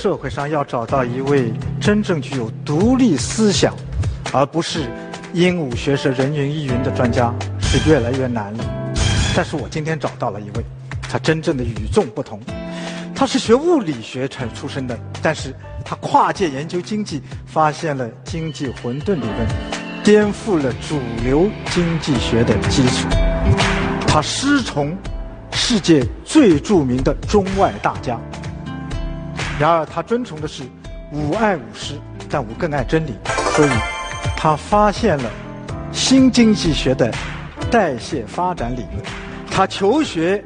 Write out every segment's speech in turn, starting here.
社会上要找到一位真正具有独立思想，而不是鹦鹉学舌、人云亦云的专家，是越来越难了。但是我今天找到了一位，他真正的与众不同。他是学物理学成出身的，但是他跨界研究经济，发现了经济混沌理论，颠覆了主流经济学的基础。他师从世界最著名的中外大家。然而，他尊崇的是吾爱吾师，但吾更爱真理，所以，他发现了新经济学的代谢发展理论。他求学、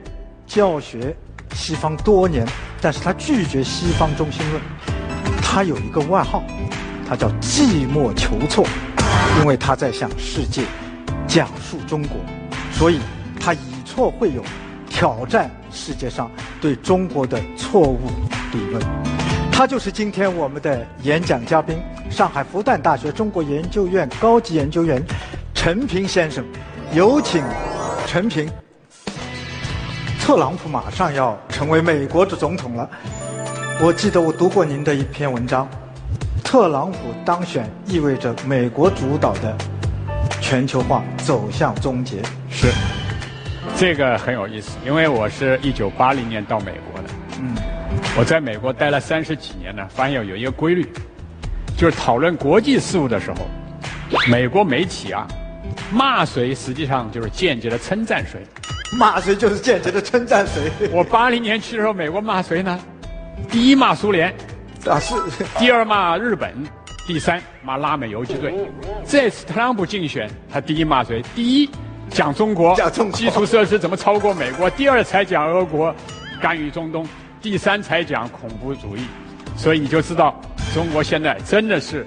教学西方多年，但是他拒绝西方中心论。他有一个外号，他叫寂寞求错，因为他在向世界讲述中国，所以他以错会友，挑战世界上对中国的错误理论。他就是今天我们的演讲嘉宾，上海复旦大学中国研究院高级研究员陈平先生。有请陈平。特朗普马上要成为美国的总统了，我记得我读过您的一篇文章，特朗普当选意味着美国主导的全球化走向终结。是，这个很有意思，因为我是一九八零年到美国的。嗯。我在美国待了三十几年呢，发现有一个规律，就是讨论国际事务的时候，美国媒体啊，骂谁实际上就是间接的称赞谁，骂谁就是间接的称赞谁。我八零年去的时候，美国骂谁呢？第一骂苏联，啊是；第二骂日本，第三骂拉美游击队。这次特朗普竞选，他第一骂谁？第一讲中国，讲中基础设施怎么超过美国；第二才讲俄国干预中东。第三才讲恐怖主义，所以你就知道中国现在真的是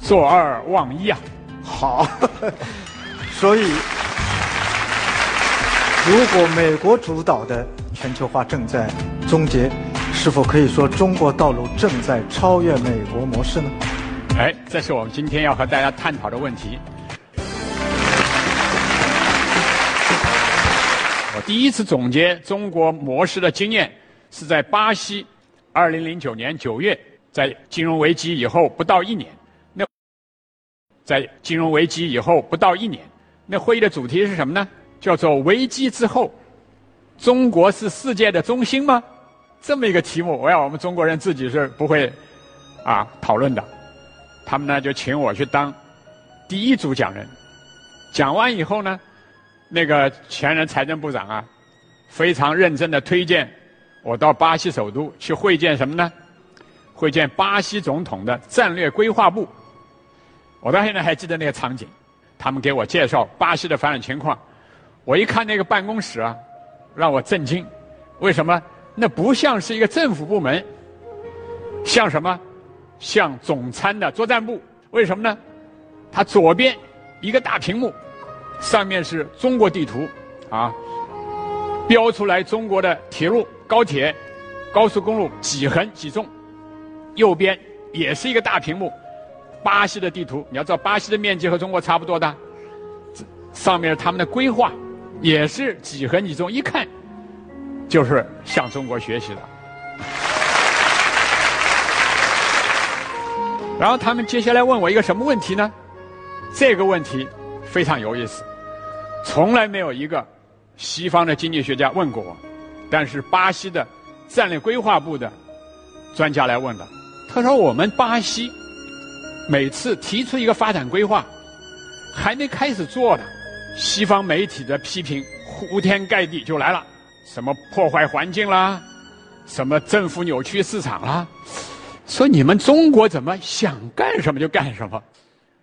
坐二望一啊！好，所以如果美国主导的全球化正在终结，是否可以说中国道路正在超越美国模式呢？哎，这是我们今天要和大家探讨的问题。我第一次总结中国模式的经验。是在巴西，二零零九年九月，在金融危机以后不到一年，那在金融危机以后不到一年，那会议的主题是什么呢？叫做“危机之后，中国是世界的中心吗？”这么一个题目，我要我们中国人自己是不会啊讨论的。他们呢就请我去当第一组讲人。讲完以后呢，那个前任财政部长啊，非常认真的推荐。我到巴西首都去会见什么呢？会见巴西总统的战略规划部。我到现在还记得那个场景，他们给我介绍巴西的发展情况。我一看那个办公室啊，让我震惊。为什么？那不像是一个政府部门，像什么？像总参的作战部。为什么呢？它左边一个大屏幕，上面是中国地图，啊，标出来中国的铁路。高铁、高速公路几横几纵，右边也是一个大屏幕，巴西的地图。你要知道，巴西的面积和中国差不多的，上面他们的规划也是几横几纵，一看就是向中国学习的。然后他们接下来问我一个什么问题呢？这个问题非常有意思，从来没有一个西方的经济学家问过我。但是巴西的战略规划部的专家来问了，他说：“我们巴西每次提出一个发展规划，还没开始做呢，西方媒体的批评铺天盖地就来了，什么破坏环境啦，什么政府扭曲市场啦，说你们中国怎么想干什么就干什么？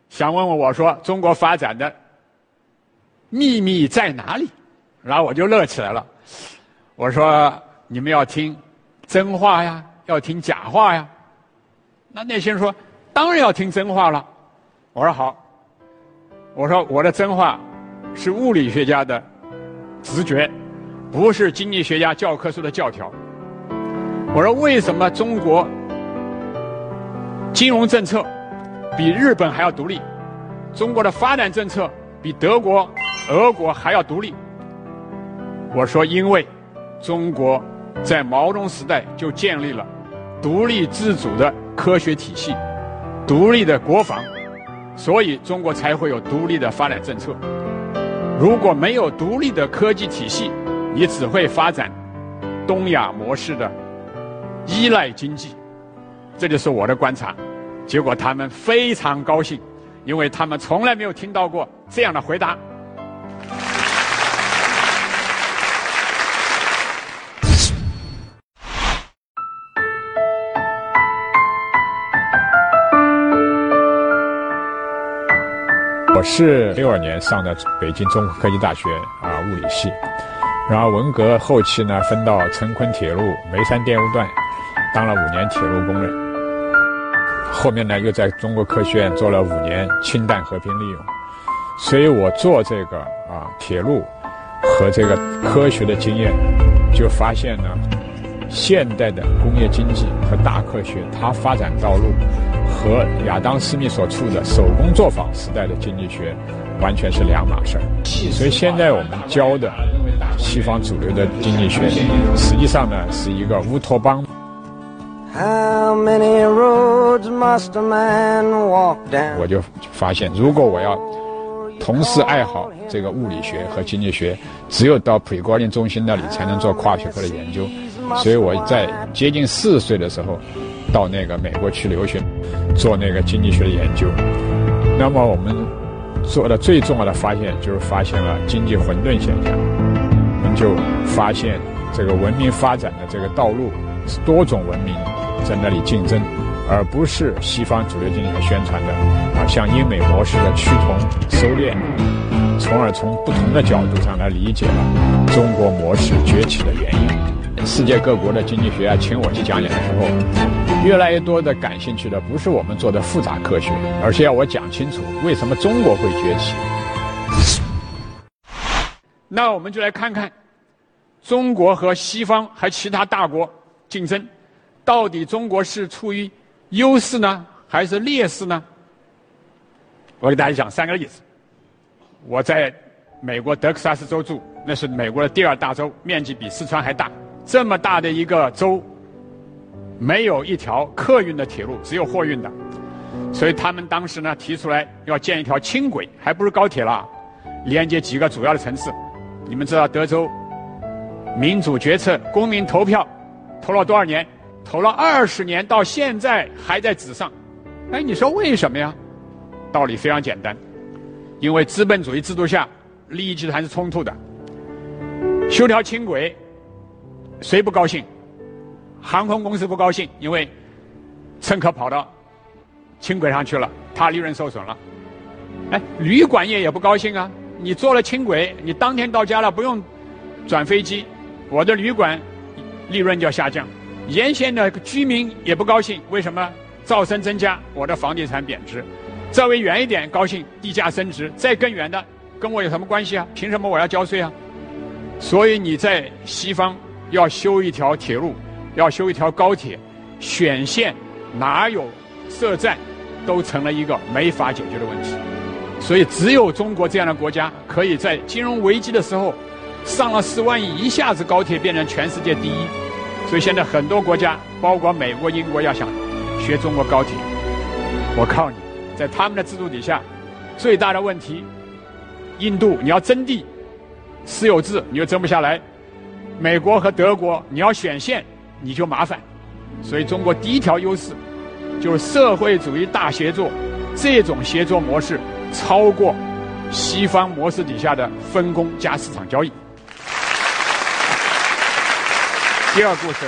想问问我说中国发展的秘密在哪里？然后我就乐起来了。”我说：“你们要听真话呀，要听假话呀。”那那些人说：“当然要听真话了。”我说：“好。”我说：“我的真话是物理学家的直觉，不是经济学家教科书的教条。”我说：“为什么中国金融政策比日本还要独立？中国的发展政策比德国、俄国还要独立？”我说：“因为。”中国在毛泽东时代就建立了独立自主的科学体系、独立的国防，所以中国才会有独立的发展政策。如果没有独立的科技体系，你只会发展东亚模式的依赖经济。这就是我的观察。结果他们非常高兴，因为他们从来没有听到过这样的回答。是六二年上的北京综合科技大学啊物理系，然后文革后期呢分到成昆铁路眉山电路段，当了五年铁路工人。后面呢又在中国科学院做了五年氢弹和平利用，所以我做这个啊铁路和这个科学的经验，就发现呢，现代的工业经济和大科学它发展道路。和亚当·斯密所处的手工作坊时代的经济学完全是两码事儿，所以现在我们教的西方主流的经济学，实际上呢是一个乌托邦。我就发现，如果我要同时爱好这个物理学和经济学，只有到普高林中心那里才能做跨学科的研究。所以我在接近四十岁的时候，到那个美国去留学。做那个经济学的研究，那么我们做的最重要的发现就是发现了经济混沌现象。我们就发现这个文明发展的这个道路是多种文明在那里竞争，而不是西方主流经济学宣传的啊，像英美模式的趋同收敛，从而从不同的角度上来理解了中国模式崛起的原因。世界各国的经济学家请我去讲演的时候，越来越多的感兴趣的不是我们做的复杂科学，而是要我讲清楚为什么中国会崛起。那我们就来看看，中国和西方还其他大国竞争，到底中国是处于优势呢，还是劣势呢？我给大家讲三个例子。我在美国德克萨斯州住，那是美国的第二大州，面积比四川还大。这么大的一个州，没有一条客运的铁路，只有货运的，所以他们当时呢提出来要建一条轻轨，还不是高铁了，连接几个主要的城市。你们知道德州民主决策、公民投票投了多少年？投了二十年，到现在还在纸上。哎，你说为什么呀？道理非常简单，因为资本主义制度下利益集团是冲突的，修条轻轨。谁不高兴？航空公司不高兴，因为乘客跑到轻轨上去了，他利润受损了。哎，旅馆业也不高兴啊！你坐了轻轨，你当天到家了，不用转飞机，我的旅馆利润就要下降。沿线的居民也不高兴，为什么？噪声增加，我的房地产贬值。稍微远一点高兴，地价升值。再更远的，跟我有什么关系啊？凭什么我要交税啊？所以你在西方。要修一条铁路，要修一条高铁，选线哪有设站，都成了一个没法解决的问题。所以，只有中国这样的国家，可以在金融危机的时候，上了十万亿，一下子高铁变成全世界第一。所以，现在很多国家，包括美国、英国，要想学中国高铁，我靠你，在他们的制度底下，最大的问题，印度你要征地，私有制你又征不下来。美国和德国，你要选线，你就麻烦。所以中国第一条优势，就是社会主义大协作，这种协作模式超过西方模式底下的分工加市场交易。第二故事，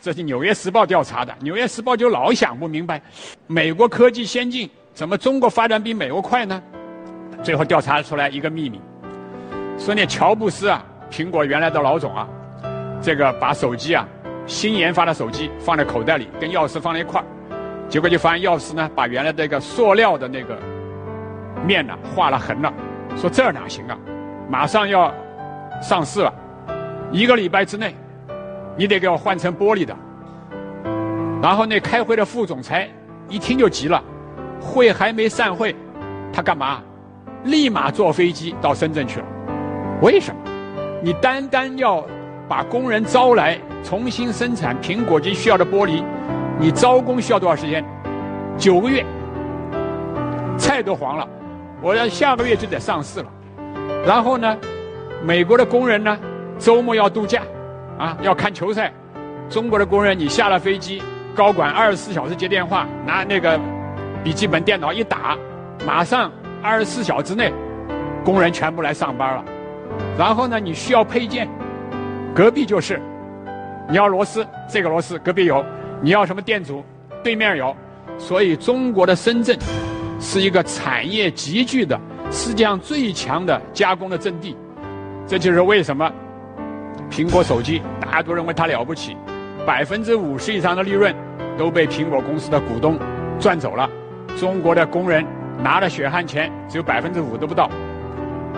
这是《纽约时报》调查的，《纽约时报》就老想不明白，美国科技先进，怎么中国发展比美国快呢？最后调查出来一个秘密，说那乔布斯啊，苹果原来的老总啊。这个把手机啊，新研发的手机放在口袋里，跟钥匙放在一块儿，结果就发现钥匙呢把原来那个塑料的那个面呢划了痕了，说这哪行啊，马上要上市了，一个礼拜之内，你得给我换成玻璃的。然后那开会的副总裁一听就急了，会还没散会，他干嘛？立马坐飞机到深圳去了。为什么？你单单要。把工人招来重新生产苹果机需要的玻璃，你招工需要多少时间？九个月，菜都黄了，我要下个月就得上市了。然后呢，美国的工人呢，周末要度假，啊，要看球赛。中国的工人，你下了飞机，高管二十四小时接电话，拿那个笔记本电脑一打，马上二十四小时之内，工人全部来上班了。然后呢，你需要配件，隔壁就是，你要螺丝，这个螺丝隔壁有；你要什么电阻，对面有。所以，中国的深圳是一个产业集聚的世界上最强的加工的阵地。这就是为什么苹果手机大家都认为它了不起，百分之五十以上的利润都被苹果公司的股东赚走了。中国的工人拿的血汗钱只有百分之五都不到。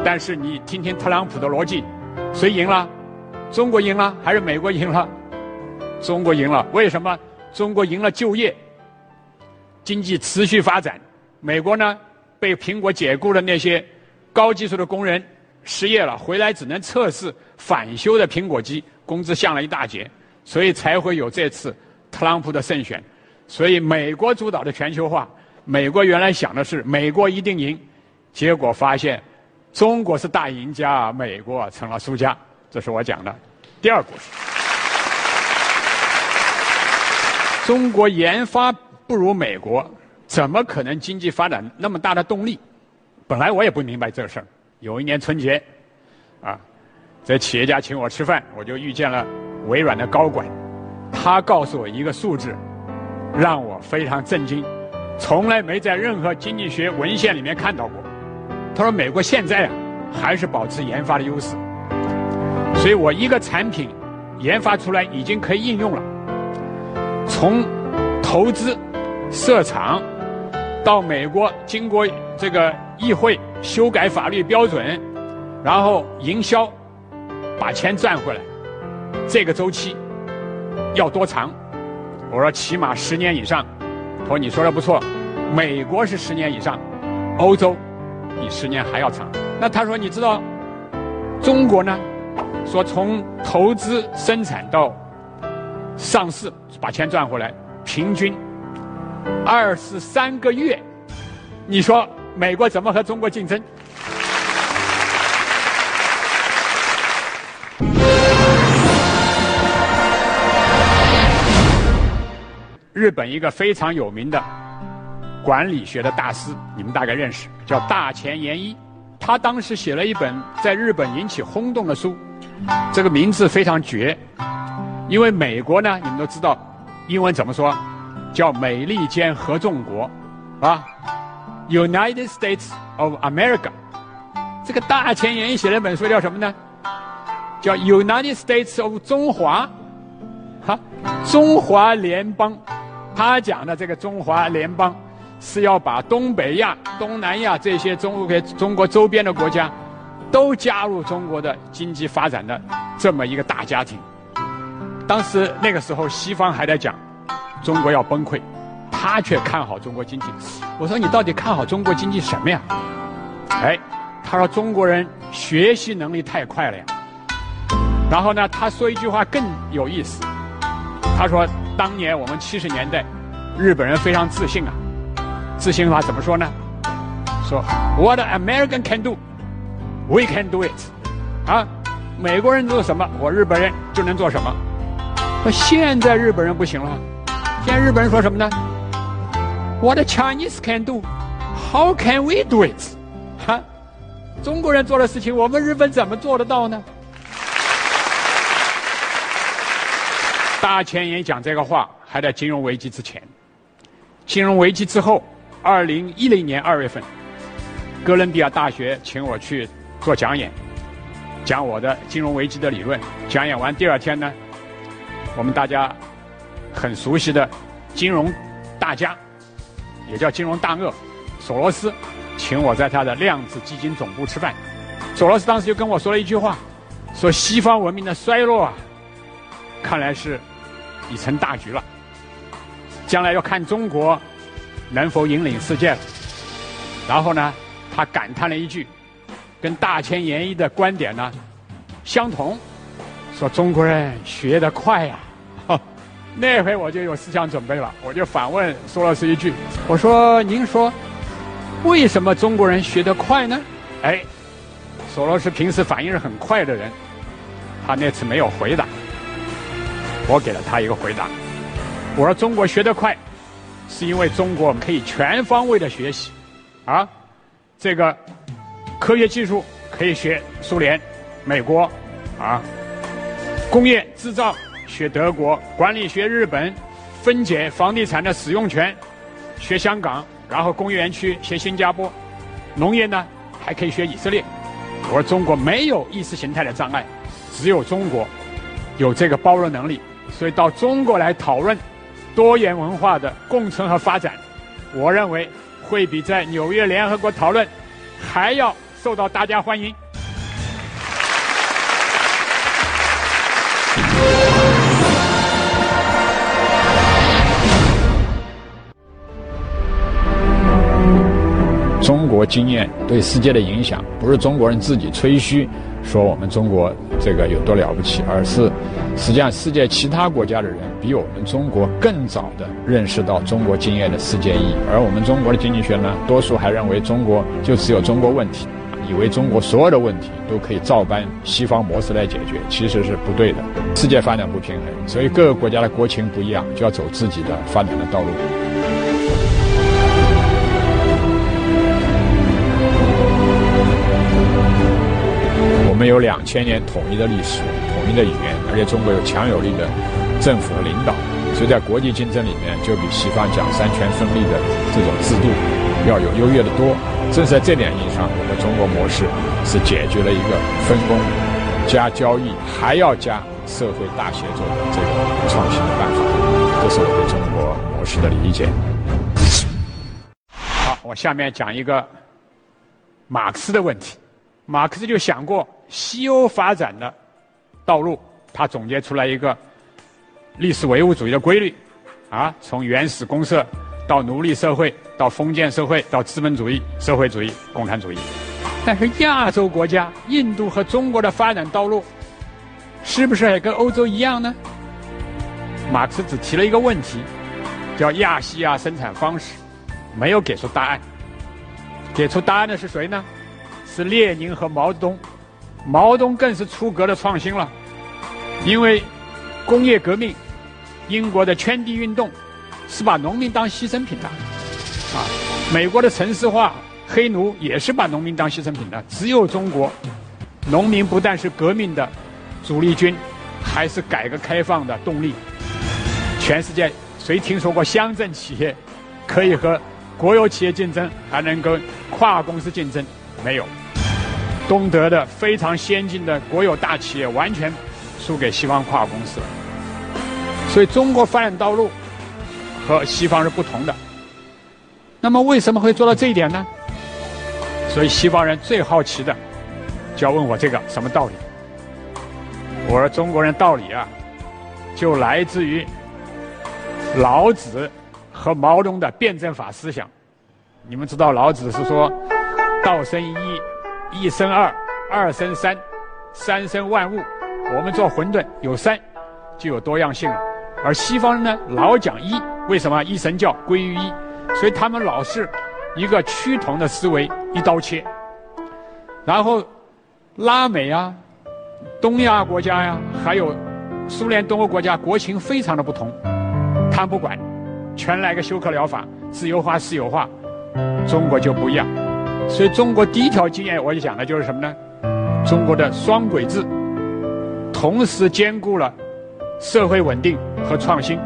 但是你听听特朗普的逻辑，谁赢了？中国赢了还是美国赢了？中国赢了。为什么？中国赢了就业。经济持续发展，美国呢被苹果解雇的那些高技术的工人失业了，回来只能测试返修的苹果机，工资降了一大截，所以才会有这次特朗普的胜选。所以美国主导的全球化，美国原来想的是美国一定赢，结果发现中国是大赢家，美国成了输家。这是我讲的第二故事。中国研发。不如美国，怎么可能经济发展那么大的动力？本来我也不明白这事儿。有一年春节，啊，在企业家请我吃饭，我就遇见了微软的高管，他告诉我一个数字，让我非常震惊，从来没在任何经济学文献里面看到过。他说美国现在啊，还是保持研发的优势，所以我一个产品研发出来已经可以应用了，从投资。设厂，到美国经过这个议会修改法律标准，然后营销，把钱赚回来，这个周期要多长？我说起码十年以上。他说你说的不错，美国是十年以上，欧洲比十年还要长。那他说你知道中国呢？说从投资生产到上市把钱赚回来，平均。二十三个月，你说美国怎么和中国竞争？日本一个非常有名的管理学的大师，你们大概认识，叫大前研一。他当时写了一本在日本引起轰动的书，这个名字非常绝，因为美国呢，你们都知道，英文怎么说？叫美利坚合众国，啊，United States of America。这个大前研一写了本书叫什么呢？叫 United States of 中华，哈，中华联邦。他讲的这个中华联邦是要把东北亚、东南亚这些中国中国周边的国家都加入中国的经济发展的这么一个大家庭。当时那个时候，西方还在讲。中国要崩溃，他却看好中国经济。我说你到底看好中国经济什么呀？哎，他说中国人学习能力太快了呀。然后呢，他说一句话更有意思。他说当年我们七十年代，日本人非常自信啊。自信的话怎么说呢？说 What American can do, we can do it。啊，美国人做什么，我日本人就能做什么。说现在日本人不行了。现在日本人说什么呢？What Chinese can do, how can we do it？哈，中国人做的事情，我们日本怎么做得到呢？大前研讲这个话还在金融危机之前，金融危机之后，二零一零年二月份，哥伦比亚大学请我去做讲演，讲我的金融危机的理论。讲演完第二天呢，我们大家。很熟悉的金融大家，也叫金融大鳄索罗斯，请我在他的量子基金总部吃饭。索罗斯当时就跟我说了一句话，说西方文明的衰落啊，看来是已成大局了，将来要看中国能否引领世界了。然后呢，他感叹了一句，跟大千研一的观点呢相同，说中国人学得快呀。那回我就有思想准备了，我就反问索罗斯一句：“我说，您说，为什么中国人学得快呢？”哎，索罗斯平时反应是很快的人，他那次没有回答，我给了他一个回答。我说：“中国学得快，是因为中国可以全方位的学习，啊，这个科学技术可以学苏联、美国，啊，工业制造。”学德国管理学，日本分解房地产的使用权，学香港，然后工业园区学新加坡，农业呢还可以学以色列。我说中国没有意识形态的障碍，只有中国有这个包容能力，所以到中国来讨论多元文化的共存和发展，我认为会比在纽约联合国讨论还要受到大家欢迎。中国经验对世界的影响，不是中国人自己吹嘘说我们中国这个有多了不起，而是实际上世界其他国家的人比我们中国更早的认识到中国经验的世界意义。而我们中国的经济学呢，多数还认为中国就只有中国问题，以为中国所有的问题都可以照搬西方模式来解决，其实是不对的。世界发展不平衡，所以各个国家的国情不一样，就要走自己的发展的道路。我们有两千年统一的历史、统一的语言，而且中国有强有力的政府的领导，所以在国际竞争里面就比西方讲三权分立的这种制度要有优越的多。正是在这点意义上，我们中国模式是解决了一个分工加交易还要加社会大协作的这个创新的办法。这是我对中国模式的理解。好，我下面讲一个马克思的问题。马克思就想过。西欧发展的道路，他总结出来一个历史唯物主义的规律，啊，从原始公社到奴隶社会，到封建社会，到资本主义、社会主义、共产主义。但是亚洲国家，印度和中国的发展道路，是不是也跟欧洲一样呢？马克思只提了一个问题，叫亚细亚生产方式，没有给出答案。给出答案的是谁呢？是列宁和毛泽东。毛泽东更是出格的创新了，因为工业革命、英国的圈地运动是把农民当牺牲品的，啊，美国的城市化、黑奴也是把农民当牺牲品的。只有中国，农民不但是革命的主力军，还是改革开放的动力。全世界谁听说过乡镇企业可以和国有企业竞争，还能跟跨公司竞争？没有。东德的非常先进的国有大企业完全输给西方跨国公司了，所以中国发展道路和西方是不同的。那么为什么会做到这一点呢？所以西方人最好奇的就要问我这个什么道理？我说中国人道理啊，就来自于老子和毛泽东的辩证法思想。你们知道老子是说道生一。一生二，二生三，三生万物。我们做馄饨有三，就有多样性了。而西方人呢，老讲一，为什么一神教归于一？所以他们老是一个趋同的思维，一刀切。然后拉美啊，东亚国家呀，还有苏联东欧国家，国情非常的不同。他不管，全来个休克疗法，自由化、私有化。中国就不一样。所以，中国第一条经验，我就讲的就是什么呢？中国的双轨制，同时兼顾了社会稳定和创新。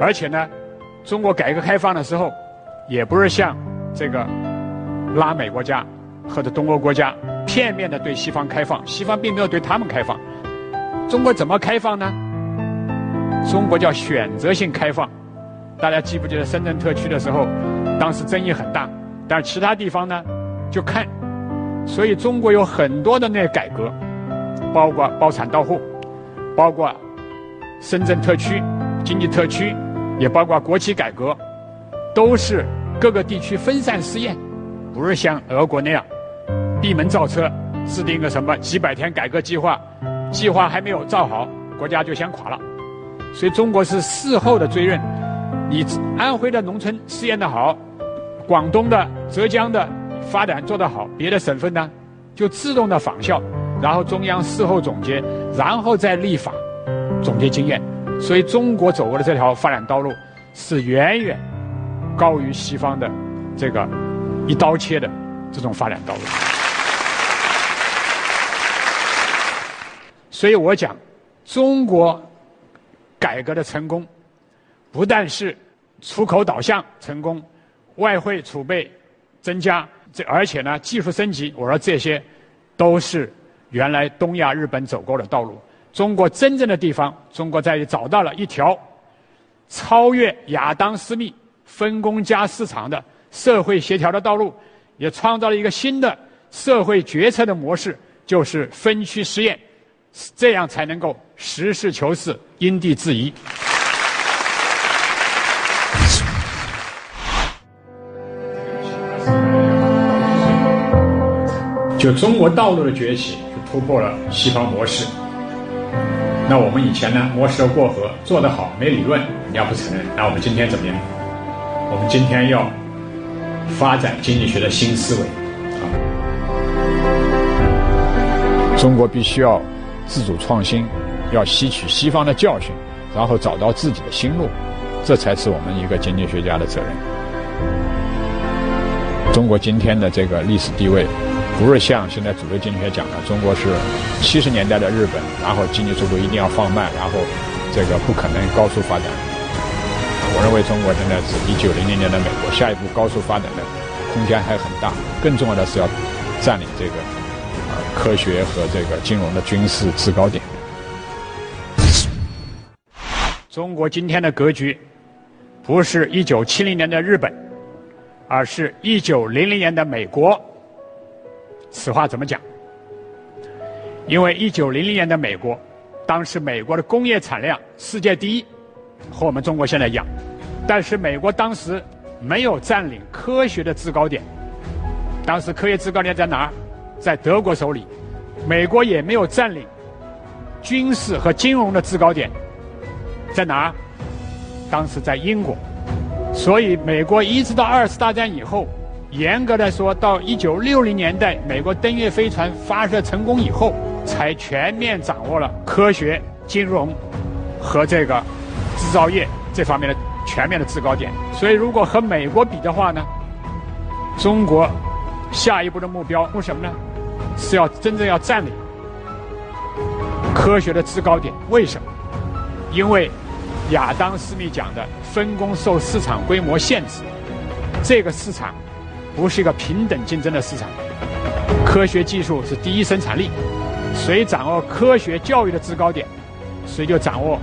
而且呢，中国改革开放的时候，也不是像这个拉美国家或者东欧国家片面的对西方开放，西方并没有对他们开放。中国怎么开放呢？中国叫选择性开放。大家记不记得深圳特区的时候，当时争议很大。但是其他地方呢，就看，所以中国有很多的那改革，包括包产到户，包括深圳特区经济特区，也包括国企改革，都是各个地区分散试验，不是像俄国那样闭门造车，制定个什么几百天改革计划，计划还没有造好，国家就先垮了。所以中国是事后的追认。你安徽的农村试验的好，广东的、浙江的发展做得好，别的省份呢就自动的仿效，然后中央事后总结，然后再立法总结经验。所以中国走过的这条发展道路是远远高于西方的这个一刀切的这种发展道路。所以我讲，中国改革的成功，不但是出口导向成功，外汇储备增加，这而且呢技术升级，我说这些都是原来东亚日本走过的道路。中国真正的地方，中国在于找到了一条超越亚当·斯密分工加市场的社会协调的道路，也创造了一个新的社会决策的模式，就是分区实验。这样才能够实事求是、因地制宜。就中国道路的崛起，是突破了西方模式。那我们以前呢，摸石头过河，做得好，没理论，你要不承认。那我们今天怎么样？我们今天要发展经济学的新思维啊！中国必须要。自主创新，要吸取西方的教训，然后找到自己的新路，这才是我们一个经济学家的责任。中国今天的这个历史地位，不是像现在主流经济学讲的，中国是七十年代的日本，然后经济速度一定要放慢，然后这个不可能高速发展。我认为中国现在是一九零零年的美国，下一步高速发展的空间还很大。更重要的是要占领这个。科学和这个金融的军事制高点。中国今天的格局，不是一九七零年的日本，而是一九零零年的美国。此话怎么讲？因为一九零零年的美国，当时美国的工业产量世界第一，和我们中国现在一样，但是美国当时没有占领科学的制高点。当时科学制高点在哪儿？在德国手里，美国也没有占领军事和金融的制高点，在哪儿？当时在英国，所以美国一直到二次大战以后，严格来说，到一九六零年代，美国登月飞船发射成功以后，才全面掌握了科学、金融和这个制造业这方面的全面的制高点。所以，如果和美国比的话呢，中国下一步的目标是什么呢？是要真正要占领科学的制高点，为什么？因为亚当·斯密讲的分工受市场规模限制，这个市场不是一个平等竞争的市场。科学技术是第一生产力，谁掌握科学教育的制高点，谁就掌握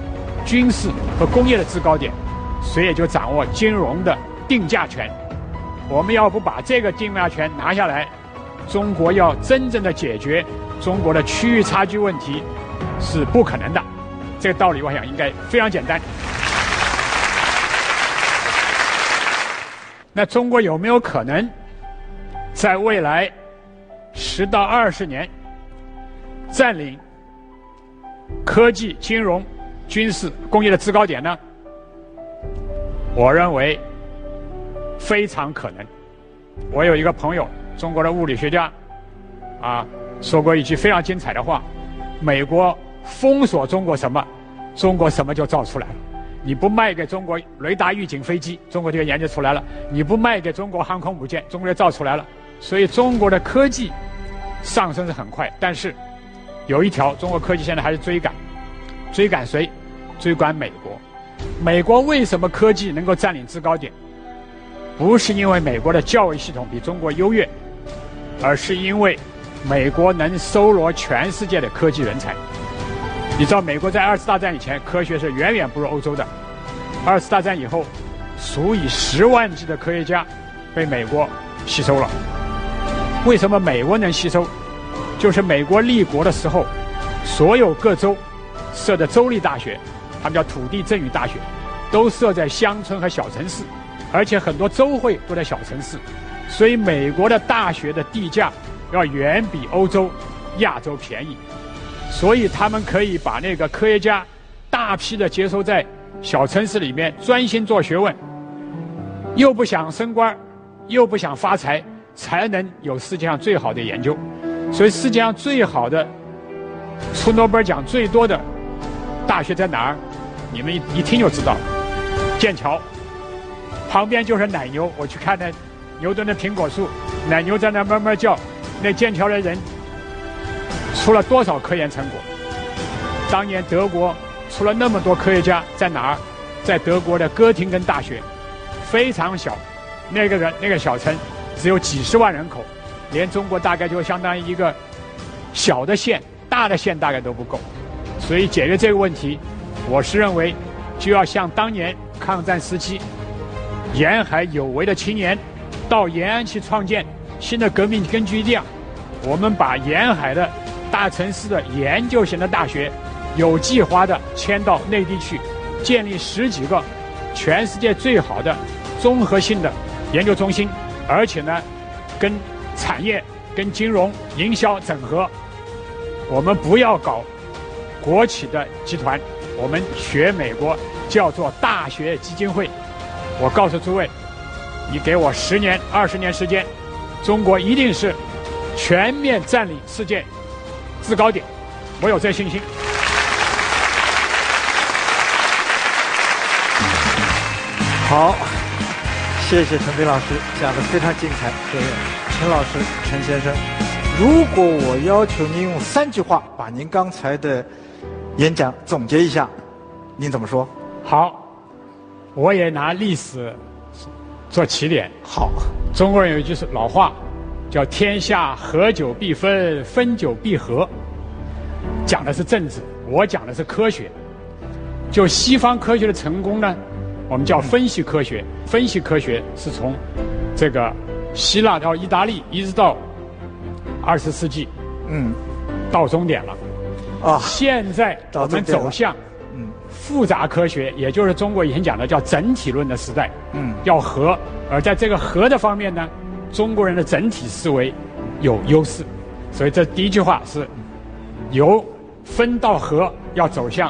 军事和工业的制高点，谁也就掌握金融的定价权。我们要不把这个定价权拿下来？中国要真正的解决中国的区域差距问题是不可能的，这个道理我想应该非常简单。那中国有没有可能在未来十到二十年占领科技、金融、军事、工业的制高点呢？我认为非常可能。我有一个朋友。中国的物理学家，啊，说过一句非常精彩的话：美国封锁中国什么，中国什么就造出来了。你不卖给中国雷达预警飞机，中国就研究出来了；你不卖给中国航空母舰，中国就造出来了。所以中国的科技上升是很快，但是有一条，中国科技现在还是追赶，追赶谁？追赶美国。美国为什么科技能够占领制高点？不是因为美国的教育系统比中国优越。而是因为美国能收罗全世界的科技人才。你知道，美国在二次大战以前科学是远远不如欧洲的。二次大战以后，数以十万计的科学家被美国吸收了。为什么美国能吸收？就是美国立国的时候，所有各州设的州立大学，他们叫土地赠与大学，都设在乡村和小城市，而且很多州会都在小城市。所以，美国的大学的地价要远比欧洲、亚洲便宜，所以他们可以把那个科学家大批的接收在小城市里面专心做学问，又不想升官，又不想发财，才能有世界上最好的研究。所以世界上最好的出诺贝尔奖最多的大学在哪儿？你们一一听就知道，剑桥旁边就是奶牛。我去看那牛顿的苹果树，奶牛在那哞哞叫。那剑桥的人出了多少科研成果？当年德国出了那么多科学家，在哪儿？在德国的哥廷根大学，非常小，那个人那个小城只有几十万人口，连中国大概就相当于一个小的县，大的县大概都不够。所以解决这个问题，我是认为就要像当年抗战时期沿海有为的青年到延安去创建。新的革命根据地啊，我们把沿海的大城市的研究型的大学，有计划的迁到内地去，建立十几个全世界最好的综合性的研究中心，而且呢，跟产业、跟金融、营销整合。我们不要搞国企的集团，我们学美国叫做大学基金会。我告诉诸位，你给我十年、二十年时间。中国一定是全面占领世界制高点，我有这信心。好，谢谢陈飞老师讲的非常精彩。谢谢陈老师、陈先生。如果我要求您用三句话把您刚才的演讲总结一下，您怎么说？好，我也拿历史做起点。好。中国人有一句是老话，叫“天下合久必分，分久必合”，讲的是政治，我讲的是科学。就西方科学的成功呢，我们叫分析科学。分析科学是从这个希腊到意大利，一直到二十世纪，嗯，到终点了。啊，现在我们走向嗯复杂科学，也就是中国以前讲的叫整体论的时代。嗯，要和。而在这个和的方面呢，中国人的整体思维有优势，所以这第一句话是由分到合要走向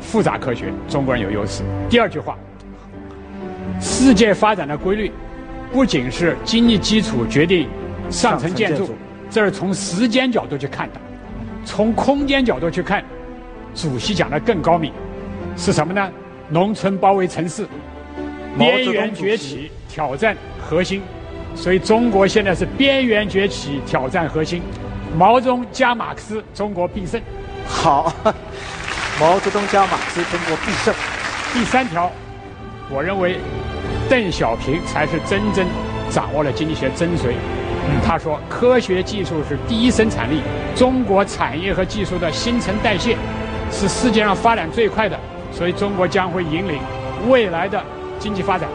复杂科学，中国人有优势。第二句话，世界发展的规律不仅是经济基础决定上层建筑，这是从时间角度去看的，从空间角度去看，主席讲的更高明，是什么呢？农村包围城市。边缘崛起，挑战核心，所以中国现在是边缘崛起，挑战核心。毛泽东加马克思，中国必胜。好，毛泽东加马克思，中国必胜。第三条，我认为邓小平才是真正掌握了经济学精髓。他说，科学技术是第一生产力，中国产业和技术的新陈代谢是世界上发展最快的，所以中国将会引领未来的。经济发展。